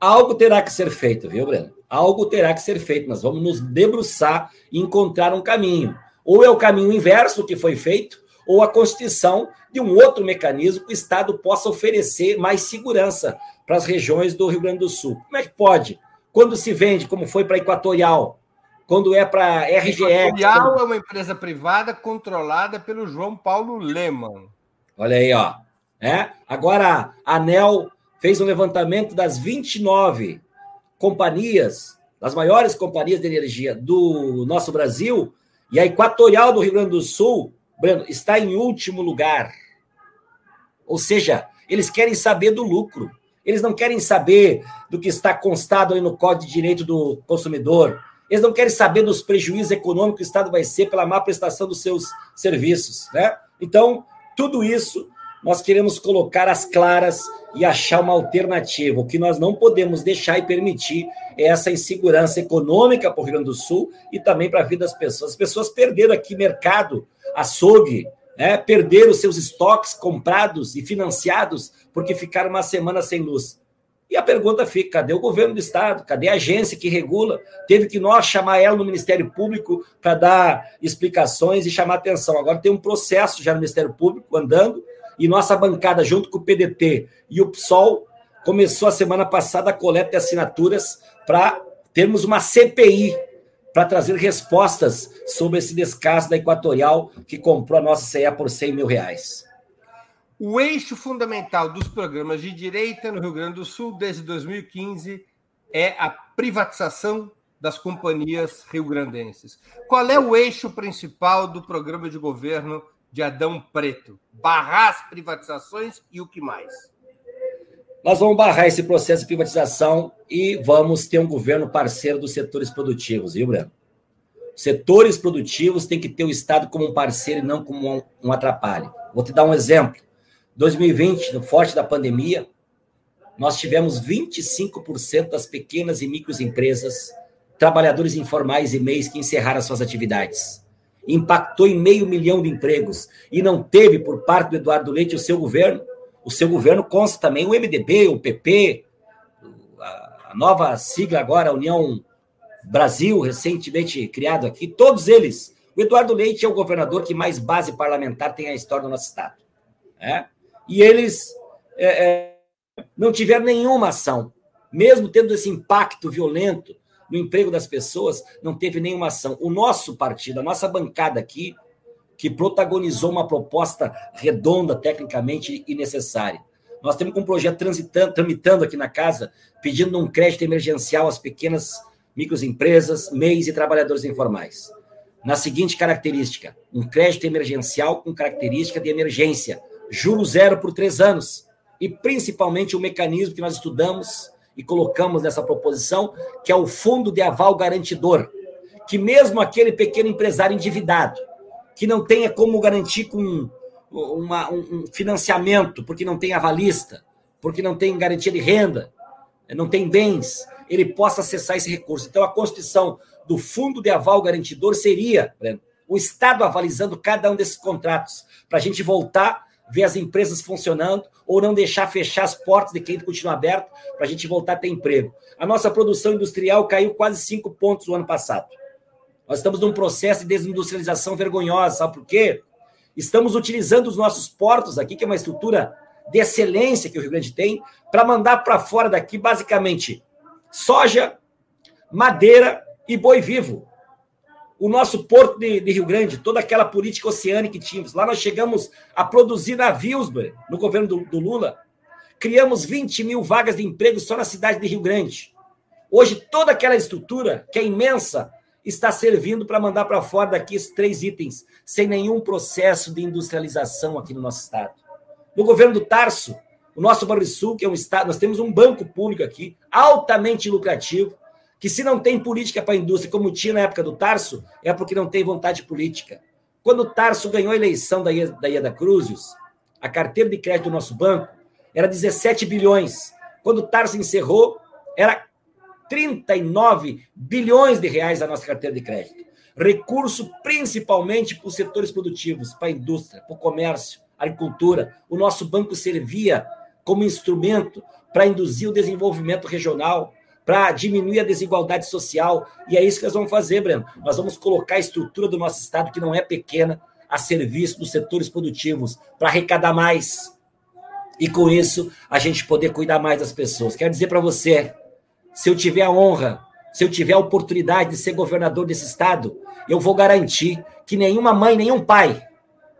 Algo terá que ser feito, viu, Breno? Algo terá que ser feito. Nós vamos nos debruçar e encontrar um caminho. Ou é o caminho inverso que foi feito, ou a constituição de um outro mecanismo que o Estado possa oferecer mais segurança para as regiões do Rio Grande do Sul. Como é que pode? Quando se vende, como foi para a Equatorial, quando é para a RGE. Equatorial é uma empresa privada controlada pelo João Paulo Leman. Olha aí, ó. É? Agora, a ANEL fez um levantamento das 29 companhias, das maiores companhias de energia do nosso Brasil, E a Equatorial do Rio Grande do Sul, Breno, está em último lugar. Ou seja, eles querem saber do lucro. Eles não querem saber do que está constado aí no Código de Direito do Consumidor. Eles não querem saber dos prejuízos econômicos que o Estado vai ser pela má prestação dos seus serviços. Né? Então, tudo isso nós queremos colocar as claras e achar uma alternativa. O que nós não podemos deixar e permitir é essa insegurança econômica para o Rio Grande do Sul e também para a vida das pessoas. As pessoas perderam aqui mercado, açougue, né? perderam seus estoques comprados e financiados porque ficaram uma semana sem luz. E a pergunta fica: cadê o governo do Estado? Cadê a agência que regula? Teve que nós chamar ela no Ministério Público para dar explicações e chamar atenção. Agora tem um processo já no Ministério Público andando, e nossa bancada, junto com o PDT e o PSOL, começou a semana passada a coleta de assinaturas para termos uma CPI para trazer respostas sobre esse descaso da Equatorial que comprou a nossa CE por 100 mil reais. O eixo fundamental dos programas de direita no Rio Grande do Sul desde 2015 é a privatização das companhias rio-grandenses. Qual é o eixo principal do programa de governo de Adão Preto? Barrar as privatizações e o que mais? Nós vamos barrar esse processo de privatização e vamos ter um governo parceiro dos setores produtivos, viu, Breno? Setores produtivos têm que ter o Estado como um parceiro e não como um, atrapalho. Vou te dar um exemplo. 2020, no forte da pandemia, nós tivemos 25% das pequenas e microempresas, trabalhadores informais e MEIs que encerraram suas atividades. Impactou em meio milhão de empregos e não teve, por parte do Eduardo Leite, o seu governo. O seu governo consta também o MDB, o PP, a nova sigla agora, União Brasil, recentemente criado aqui, todos eles. O Eduardo Leite é o governador que mais base parlamentar tem a história do nosso Estado. É? e eles é, é, não tiveram nenhuma ação. Mesmo tendo esse impacto violento no emprego das pessoas, não teve nenhuma ação. O nosso partido, a nossa bancada aqui, que protagonizou uma proposta redonda, tecnicamente e necessária. Nós temos um projeto transitando, tramitando aqui na casa, pedindo um crédito emergencial às pequenas microempresas, MEIs e trabalhadores informais. Na seguinte característica: um crédito emergencial com característica de emergência, juro zero por três anos. E principalmente o mecanismo que nós estudamos e colocamos nessa proposição, que é o fundo de aval garantidor, que mesmo aquele pequeno empresário endividado, que não tenha como garantir com uma, um financiamento, porque não tem avalista, porque não tem garantia de renda, não tem bens, ele possa acessar esse recurso. Então, a constituição do fundo de aval garantidor seria o Estado avalizando cada um desses contratos, para a gente voltar ver as empresas funcionando ou não deixar fechar as portas de quem continua aberto para a gente voltar a ter emprego. A nossa produção industrial caiu quase cinco pontos no ano passado. Nós estamos num processo de desindustrialização vergonhosa, sabe por quê? Estamos utilizando os nossos portos aqui, que é uma estrutura de excelência que o Rio Grande tem, para mandar para fora daqui, basicamente, soja, madeira e boi vivo o nosso porto de, de, Rio Grande, toda aquela política oceânica que tínhamos. Lá nós chegamos a produzir navios no governo do, do, Lula. Criamos 20 mil vagas de emprego só na cidade de Rio Grande. Hoje, toda aquela estrutura, que é imensa, está servindo para mandar para fora daqui esses três itens, sem nenhum processo de industrialização aqui no nosso estado. No governo do Tarso, o nosso Sul, que é um estado, nós temos um banco público aqui, altamente lucrativo, que se não tem política para a indústria, como tinha na época do Tarso, é porque não tem vontade política. Quando o Tarso ganhou a eleição da Ieda Cruzius, a carteira de crédito do nosso banco era 17 bilhões. Quando o Tarso encerrou, era 39 bilhões de reais a nossa carteira de crédito. Recurso principalmente para os setores produtivos, para a indústria, para o comércio, agricultura. O nosso banco servia como instrumento para induzir o desenvolvimento regional, para diminuir a desigualdade social. E é isso que nós vamos fazer, Breno. Nós vamos colocar a estrutura do nosso Estado, que não é pequena, a serviço dos setores produtivos, para arrecadar mais. E com isso, a gente poder cuidar mais das pessoas. Quero dizer para você: se eu tiver a honra, se eu tiver a oportunidade de ser governador desse Estado, eu vou garantir que nenhuma mãe, nenhum pai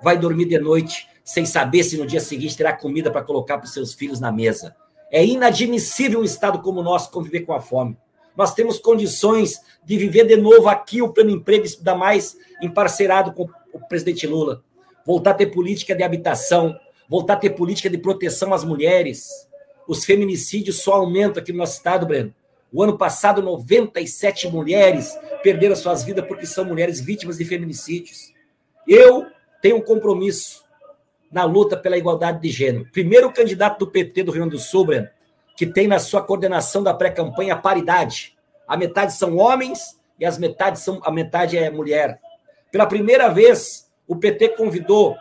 vai dormir de noite sem saber se no dia seguinte terá comida para colocar para os seus filhos na mesa. É inadmissível um Estado como o nosso conviver com a fome. Nós temos condições de viver de novo aqui o plano emprego, ainda mais emparcerado com o presidente Lula. Voltar a ter política de habitação, voltar a ter política de proteção às mulheres. Os feminicídios só aumentam aqui no nosso estado, Breno. O ano passado, 97 mulheres perderam suas vidas porque são mulheres vítimas de feminicídios. Eu tenho um compromisso na luta pela igualdade de gênero. Primeiro candidato do PT do Rio Grande do Sul, Breno, que tem na sua coordenação da pré-campanha paridade. A metade são homens e as metades são a metade é mulher. Pela primeira vez, o PT convidou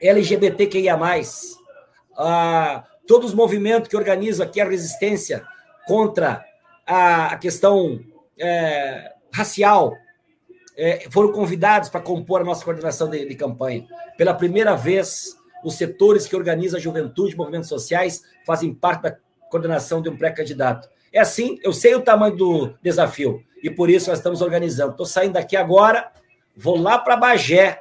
LGBTQIA+, a todos os movimentos que organizam aqui a resistência contra a, questão é, racial, é, foram convidados para compor a nossa coordenação de, de, campanha. Pela primeira vez, os setores que organizam a juventude, movimentos sociais, fazem parte da coordenação de um pré-candidato. É assim, eu sei o tamanho do desafio e por isso nós estamos organizando. Estou saindo daqui agora, vou lá para Bagé,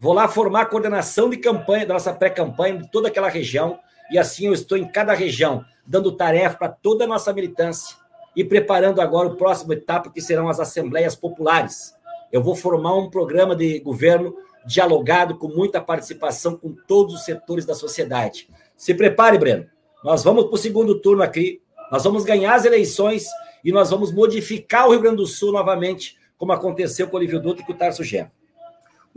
vou lá formar a coordenação de campanha, da nossa pré-campanha, de toda aquela região, e assim eu estou em cada região, dando tarefa para toda a nossa militância e preparando agora o próximo etapa, que serão as assembleias populares. Eu vou formar um programa de governo dialogado, com muita participação com todos os setores da sociedade. Se prepare, Breno. Nós vamos para o segundo turno aqui, nós vamos ganhar as eleições e nós vamos modificar o Rio Grande do Sul novamente, como aconteceu com o Olívio Dutra e com o Tarso Gé.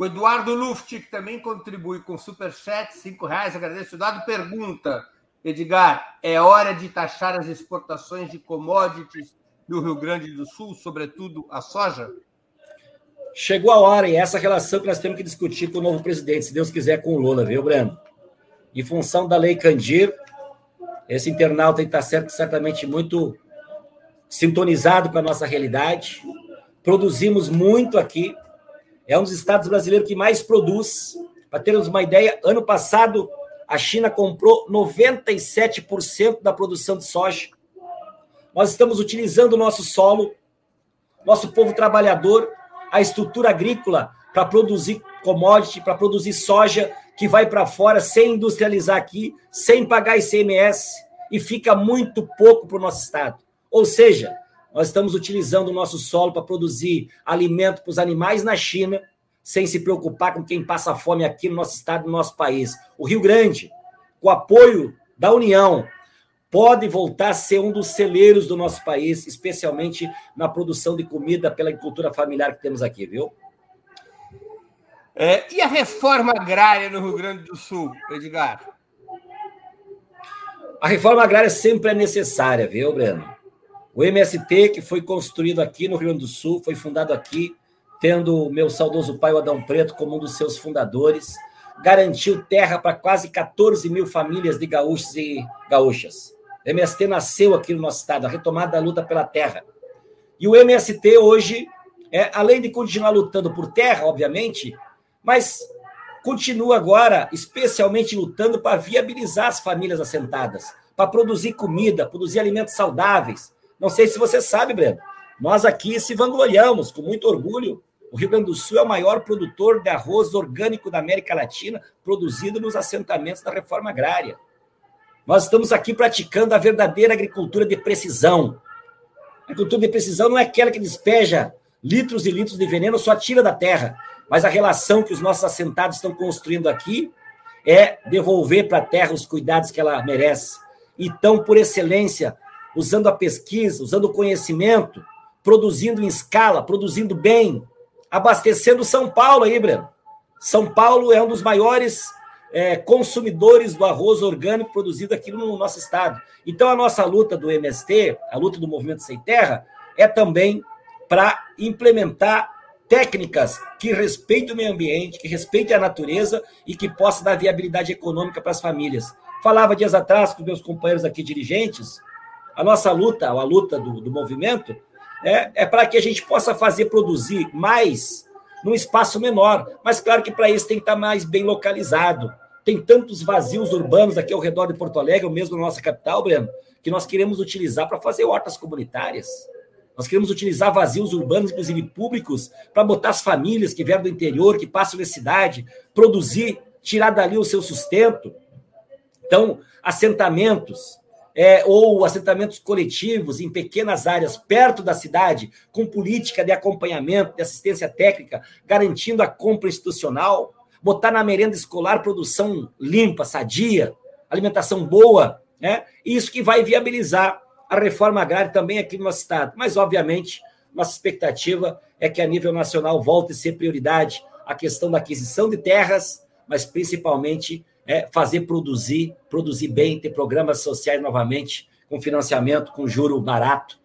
O Eduardo Luft, que também contribui com Superchat, cinco reais, agradeço. Dado pergunta, Edgar, é hora de taxar as exportações de commodities do Rio Grande do Sul, sobretudo a soja? Chegou a hora, e essa relação que nós temos que discutir com o novo presidente, se Deus quiser, com o Lula, viu, Breno? Em função da lei Candir, esse internauta está certamente muito sintonizado com a nossa realidade. Produzimos muito aqui. É um dos estados brasileiros que mais produz. Para termos uma ideia, ano passado a China comprou 97% da produção de soja. Nós estamos utilizando o nosso solo, nosso povo trabalhador, a estrutura agrícola para produzir commodity, para produzir soja que vai para fora sem industrializar aqui, sem pagar ICMS, e fica muito pouco para o nosso estado. Ou seja, nós estamos utilizando o nosso solo para produzir alimento para os animais na China, sem se preocupar com quem passa fome aqui no nosso estado, no nosso país. O Rio Grande, com o apoio da União, pode voltar a ser um dos celeiros do nosso país, especialmente na produção de comida pela agricultura familiar que temos aqui, viu? É, e a reforma agrária no Rio Grande do Sul, Edgar? A reforma agrária sempre é necessária, viu, Breno? O MST, que foi construído aqui no Rio Grande do Sul, foi fundado aqui, tendo o meu saudoso pai, o Adão Preto, como um dos seus fundadores, garantiu terra para quase 14 mil famílias de gaúchos e gaúchas. O MST nasceu aqui no nosso estado, a retomada da luta pela terra. E o MST hoje, é, além de continuar lutando por terra, obviamente, mas continua agora, especialmente lutando para viabilizar as famílias assentadas, para produzir comida, produzir alimentos saudáveis. Não sei se você sabe, Breno, nós aqui se vangloriamos com muito orgulho. O Rio Grande do Sul é o maior produtor de arroz orgânico da América Latina, produzido nos assentamentos da reforma agrária. Nós estamos aqui praticando a verdadeira agricultura de precisão. A agricultura de precisão não é aquela que despeja litros e litros de veneno, só tira da terra. Mas a relação que os nossos assentados estão construindo aqui é devolver para a terra os cuidados que ela merece. Então, por excelência, usando a pesquisa, usando o conhecimento, produzindo em escala, produzindo bem, abastecendo São Paulo aí, Breno. São Paulo é um dos maiores é, consumidores do arroz orgânico produzido aqui no nosso estado. Então, a nossa luta do MST, a luta do Movimento Sem Terra, é também para implementar técnicas que respeitem o meio ambiente, que respeitem a natureza e que possam dar viabilidade econômica para as famílias. Falava dias atrás com meus companheiros aqui dirigentes, a nossa luta, a luta do, do movimento, é, é para que a gente possa fazer produzir mais num espaço menor. Mas claro que para isso tem que estar mais bem localizado. Tem tantos vazios urbanos aqui ao redor de Porto Alegre, ou mesmo na nossa capital, Breno, que nós queremos utilizar para fazer hortas comunitárias. Nós queremos utilizar vazios urbanos, inclusive públicos, para botar as famílias que vieram do interior, que passam na cidade, produzir, tirar dali o seu sustento. Então, assentamentos, é, ou assentamentos coletivos em pequenas áreas perto da cidade, com política de acompanhamento, de assistência técnica, garantindo a compra institucional, botar na merenda escolar produção limpa, sadia, alimentação boa, né? Isso que vai viabilizar a reforma agrária também aqui no nosso estado. Mas, obviamente, nossa expectativa é que a nível nacional volte a ser prioridade a questão da aquisição de terras, mas principalmente é fazer produzir, produzir bem, ter programas sociais novamente, com financiamento, com juro barato,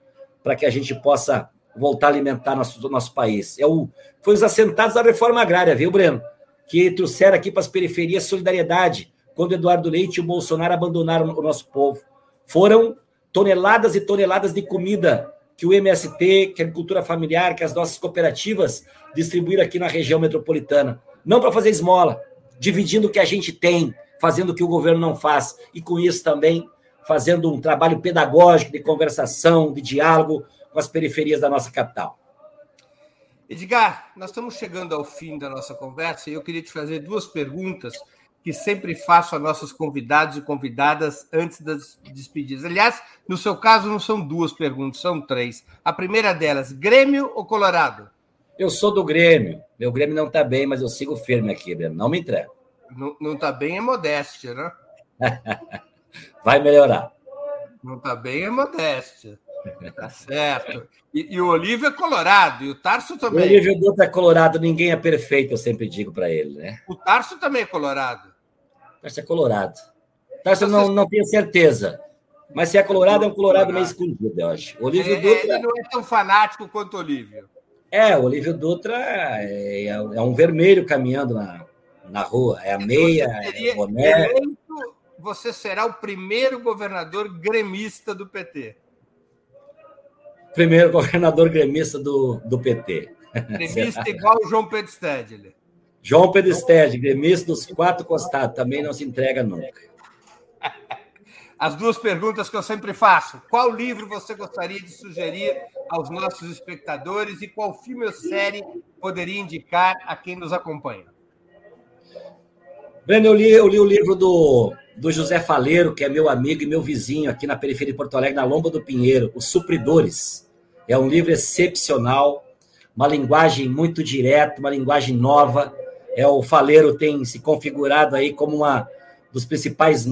para que a gente possa voltar a alimentar nosso, nosso país. É o, foi os assentados da reforma agrária, viu, Breno? Que trouxeram aqui para as periferias solidariedade, quando Eduardo Leite e o Bolsonaro abandonaram o nosso povo. Foram toneladas e toneladas de comida que o MST, que a agricultura familiar, que as nossas cooperativas distribuíram aqui na região metropolitana. Não para fazer esmola, dividindo o que a gente tem, fazendo o que o governo não faz, e com isso também fazendo um trabalho pedagógico de conversação, de diálogo com as periferias da nossa capital. Edgar, nós estamos chegando ao fim da nossa conversa e eu queria te fazer duas perguntas que sempre faço a nossos convidados e convidadas antes das despedidas. Aliás, no seu caso, não são duas perguntas, são três. A primeira delas, Grêmio ou Colorado? Eu sou do Grêmio. Meu Grêmio não está bem, mas eu sigo firme aqui, Breno. Não me entrego. Não está bem é modéstia, né? Vai melhorar. Não está bem é modéstia. Tá certo. E, e, o Olívio é colorado, e o Tarso também. O Olívio Dutra é colorado, ninguém é perfeito, eu sempre digo para ele, né? O Tarso também é colorado. O Tarso é colorado. O Tarso eu não, não tenho certeza. Mas se é colorado, é um colorado meio escondido, eu acho. O Olívio é, Dutra. Ele não é tão fanático quanto o Olívio. É, o Olívio Dutra é, é um vermelho caminhando na, na rua. É a meia, é o boné. Você será o primeiro governador gremista do PT. Primeiro governador gremista do, do PT. Gremista igual o João Pedro Stedley. João Pedro Stedley, gremista dos quatro costados, também não se entrega nunca. As duas perguntas que eu sempre faço. Qual livro você gostaria de sugerir aos nossos espectadores e qual filme ou série poderia indicar a quem nos acompanha? Breno, eu li, eu li o livro do, do José Faleiro, que é meu amigo e meu vizinho aqui na periferia de Porto Alegre, na Lomba do Pinheiro, Os Supridores. É um livro excepcional, uma linguagem muito direta, uma linguagem nova. É o Faleiro tem se configurado aí como uma dos principais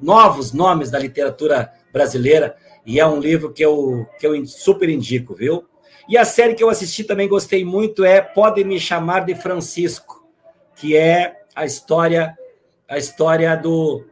novos nomes da literatura brasileira, e é um livro que eu, que eu super indico, viu? E a série que eu assisti também gostei muito é Pode Me Chamar de Francisco, que é a história a história do,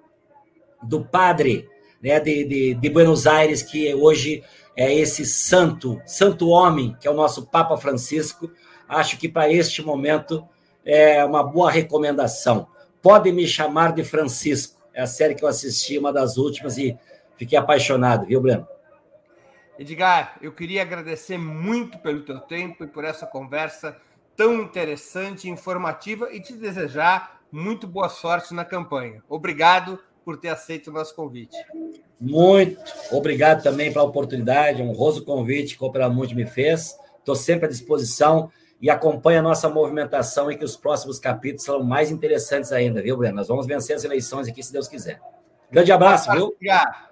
do padre né, de, de, de Buenos Aires, que hoje é esse santo, santo homem, que é o nosso Papa Francisco. Acho que para este momento é uma boa recomendação. Pode me chamar de Francisco. É a série que eu assisti, uma das últimas, e fiquei apaixonado, viu, Breno? Edgar, eu queria agradecer muito pelo teu tempo e por essa conversa tão interessante informativa e te desejar muito boa sorte na campanha. Obrigado por ter aceito o nosso convite. Muito obrigado também pela oportunidade, um honroso convite que o Opera Mundi me fez. Estou sempre à disposição e acompanhe a nossa movimentação e que os próximos capítulos serão mais interessantes ainda, viu, Breno? Nós vamos vencer as eleições aqui, se Deus quiser. Grande abraço, viu? Obrigado.